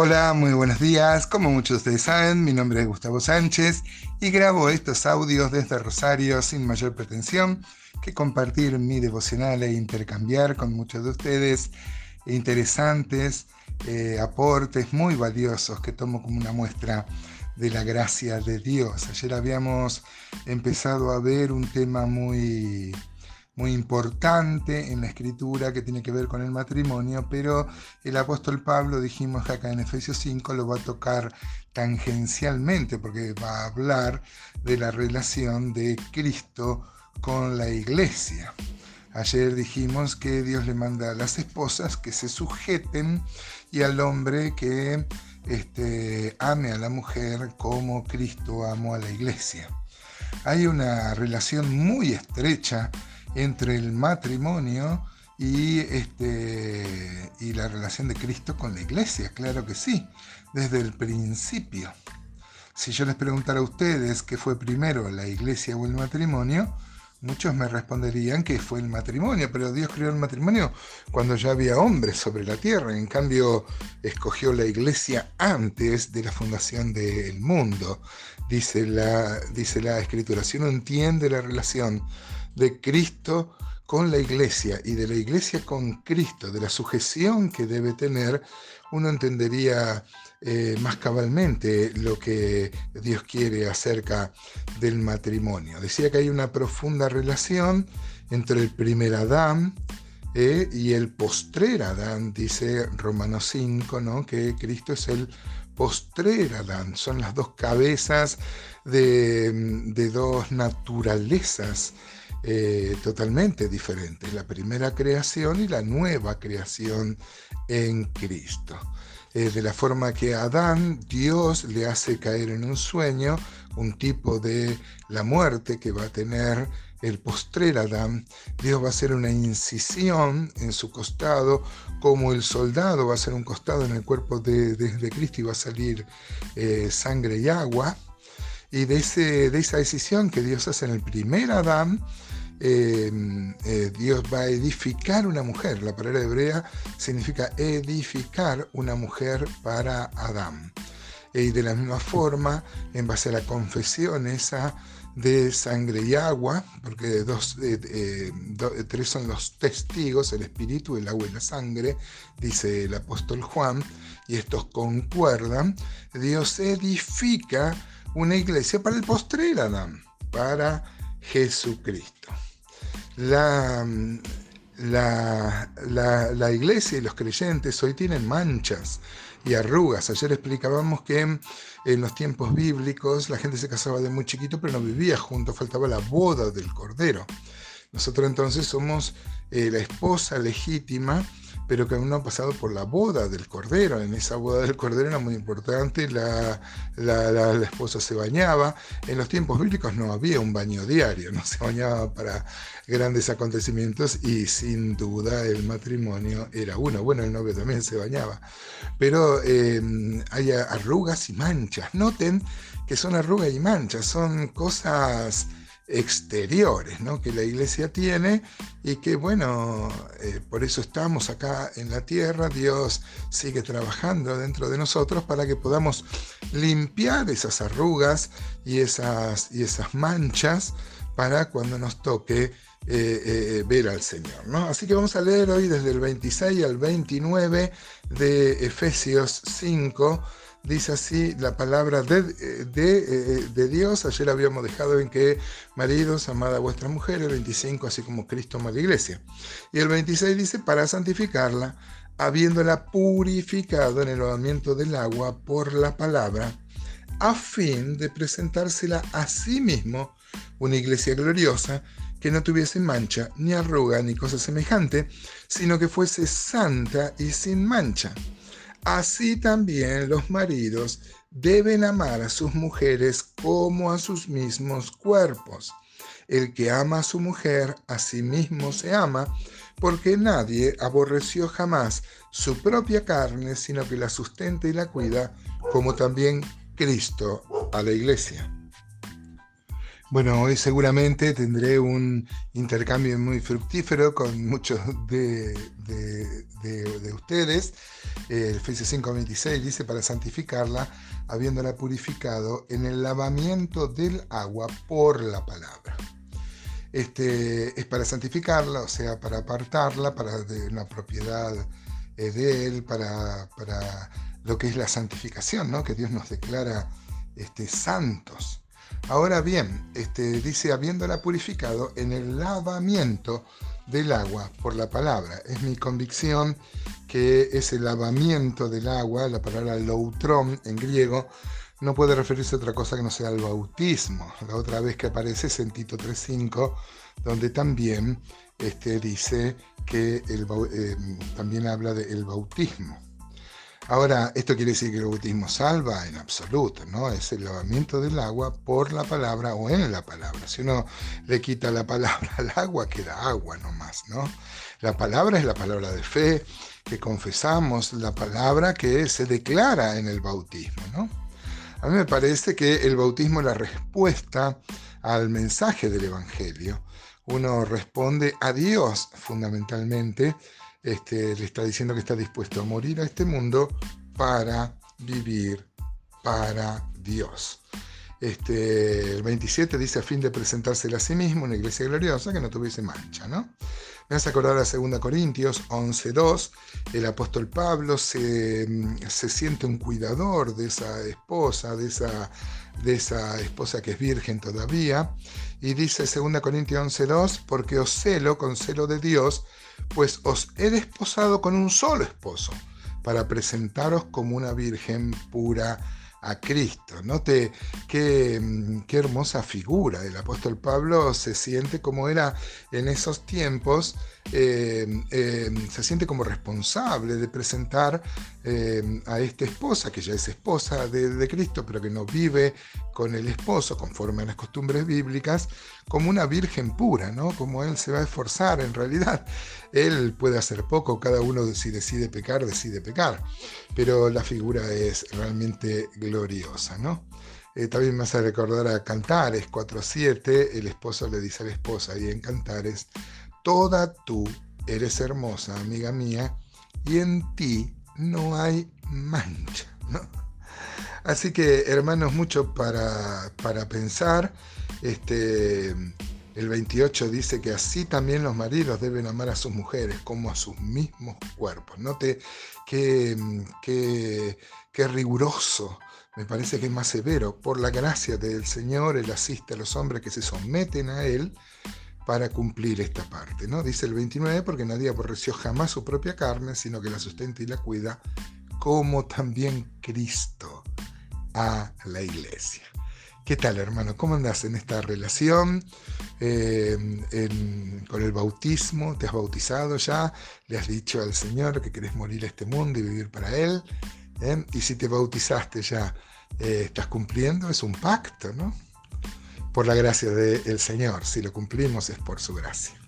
Hola, muy buenos días. Como muchos de ustedes saben, mi nombre es Gustavo Sánchez y grabo estos audios desde Rosario sin mayor pretensión que compartir mi devocional e intercambiar con muchos de ustedes interesantes eh, aportes muy valiosos que tomo como una muestra de la gracia de Dios. Ayer habíamos empezado a ver un tema muy muy importante en la escritura que tiene que ver con el matrimonio, pero el apóstol Pablo, dijimos acá en Efesios 5, lo va a tocar tangencialmente porque va a hablar de la relación de Cristo con la iglesia. Ayer dijimos que Dios le manda a las esposas que se sujeten y al hombre que este, ame a la mujer como Cristo amó a la iglesia. Hay una relación muy estrecha entre el matrimonio y, este, y la relación de Cristo con la iglesia, claro que sí, desde el principio. Si yo les preguntara a ustedes qué fue primero, la iglesia o el matrimonio, muchos me responderían que fue el matrimonio, pero Dios creó el matrimonio cuando ya había hombres sobre la tierra. En cambio, escogió la iglesia antes de la fundación del mundo, dice la, dice la escritura. Si uno entiende la relación de Cristo con la iglesia y de la iglesia con Cristo, de la sujeción que debe tener, uno entendería eh, más cabalmente lo que Dios quiere acerca del matrimonio. Decía que hay una profunda relación entre el primer Adán eh, y el postrer Adán, dice Romanos 5, ¿no? que Cristo es el postrer Adán, son las dos cabezas de, de dos naturalezas eh, totalmente diferentes, la primera creación y la nueva creación en Cristo. Eh, de la forma que Adán Dios le hace caer en un sueño un tipo de la muerte que va a tener el postrer Adán, Dios va a hacer una incisión en su costado, como el soldado va a hacer un costado en el cuerpo de, Cristo y va a salir eh, sangre y agua. Y de, ese, de esa decisión que Dios hace en el primer Adán, eh, eh, Dios va a edificar una mujer. La palabra hebrea significa edificar una mujer para Adán. Y de la misma forma, en base a la confesión esa de sangre y agua, porque dos, eh, tres son los testigos, el espíritu, el agua y la sangre, dice el apóstol Juan, y estos concuerdan, Dios edifica una iglesia para el postrer Adán, para Jesucristo la, la, iglesia y los creyentes hoy tienen manchas y arrugas. Ayer explicábamos que en los tiempos bíblicos la gente se casaba de muy chiquito pero no vivía juntos, faltaba la boda del cordero. Nosotros entonces somos eh, la esposa legítima pero que aún no ha pasado por la boda del cordero. En esa boda del cordero era muy importante, la, la, esposa se bañaba. En los tiempos bíblicos no había un baño diario, no se bañaba para grandes acontecimientos y sin duda el matrimonio era uno. Bueno, el novio también se bañaba. Pero eh, hay arrugas y manchas. Noten que son arrugas y manchas, son cosas exteriores ¿no? que la iglesia tiene y que bueno, eh, por eso estamos acá en la tierra, Dios sigue trabajando dentro de nosotros para que podamos limpiar esas arrugas y esas, y esas manchas para cuando nos toque eh, eh, ver al Señor. ¿no? Así que vamos a leer hoy desde el 26 al 29 de Efesios 5 dice así la palabra de, de, de, Dios. Ayer habíamos dejado en que maridos, amad a vuestra mujer, el 25, así como Cristo ama la iglesia. Y el 26 dice, para santificarla, habiéndola purificado en el lavamiento del agua por la palabra, a fin de presentársela a sí mismo una iglesia gloriosa, que no tuviese mancha, ni arruga, ni cosa semejante, sino que fuese santa y sin mancha. Así también los maridos deben amar a sus mujeres como a sus mismos cuerpos. El que ama a su mujer, a sí mismo se ama, porque nadie aborreció jamás su propia carne, sino que la sustenta y la cuida, como también Cristo a la iglesia Bueno, hoy seguramente tendré un intercambio muy fructífero con muchos de, ustedes. El Efesios 5:26 dice, para santificarla, habiéndola purificado en el lavamiento del agua por la palabra. Este, es para santificarla, o sea, para apartarla, para de una propiedad eh, de Él, para, para, lo que es la santificación, ¿no? que Dios nos declara este, santos. Ahora bien, este, dice, habiéndola purificado en el lavamiento del agua por la palabra. Es mi convicción que ese lavamiento del agua, la palabra loutron en griego, no puede referirse a otra cosa que no sea al bautismo. La otra vez que aparece es en Tito 3.5, donde también este, dice que eh, también habla del bautismo. Ahora, ¿esto quiere decir que el bautismo salva? En absoluto, ¿no? Es el lavamiento del agua por la palabra o en la palabra. Si uno le quita la palabra al agua, queda agua nomás, ¿no? La palabra es la palabra de fe que confesamos, la palabra que se declara en el bautismo, ¿no? A mí me parece que el bautismo es la respuesta al mensaje del Evangelio. Uno responde a Dios fundamentalmente este, le está diciendo que está dispuesto a morir a este mundo para vivir para Dios. Este, el 27 dice a fin de presentársela a sí mismo, una iglesia gloriosa que no tuviese mancha, ¿no? Me hace acordar a 2 Corintios 11.2, el apóstol Pablo se, se, siente un cuidador de esa esposa, de esa, de esa esposa que es virgen todavía, y dice 2 Corintios 11.2, porque os celo con celo de Dios, pues os he desposado con un solo esposo, para presentaros como una virgen pura a Cristo. Note qué, mm, qué, hermosa figura. El apóstol Pablo se siente como era en esos tiempos, eh, eh, se siente como responsable de presentar eh, a esta esposa, que ya es esposa de, Cristo, pero que no vive con el esposo conforme a las costumbres bíblicas, como una virgen pura, ¿no? Como él se va a esforzar en realidad. Él puede hacer poco, cada uno si decide pecar, decide pecar, pero la figura es realmente gloriosa, ¿no? Eh, también me hace recordar a Cantares 4.7, el esposo le dice a la esposa, y en Cantares, toda tú eres hermosa, amiga mía, y en ti no hay mancha. ¿no? Así que, hermanos, mucho para, para pensar. Este, el 28 dice que así también los maridos deben amar a sus mujeres como a sus mismos cuerpos. Note qué, qué, qué riguroso, me parece que es más severo. Por la gracia del Señor, Él asiste a los hombres que se someten a Él para cumplir esta parte. ¿no? Dice el 29, porque nadie aborreció jamás su propia carne, sino que la sustenta y la cuida, como también Cristo a la iglesia. ¿Qué tal, hermano? ¿Cómo andas en esta relación? Eh, con el bautismo, ¿te has bautizado ya? ¿Le has dicho al Señor que querés morir a este mundo y vivir para Él? ¿Eh? Y si te bautizaste ya, eh, ¿estás cumpliendo? Es un pacto, ¿no? por la gracia del Señor. Si lo cumplimos es por su gracia.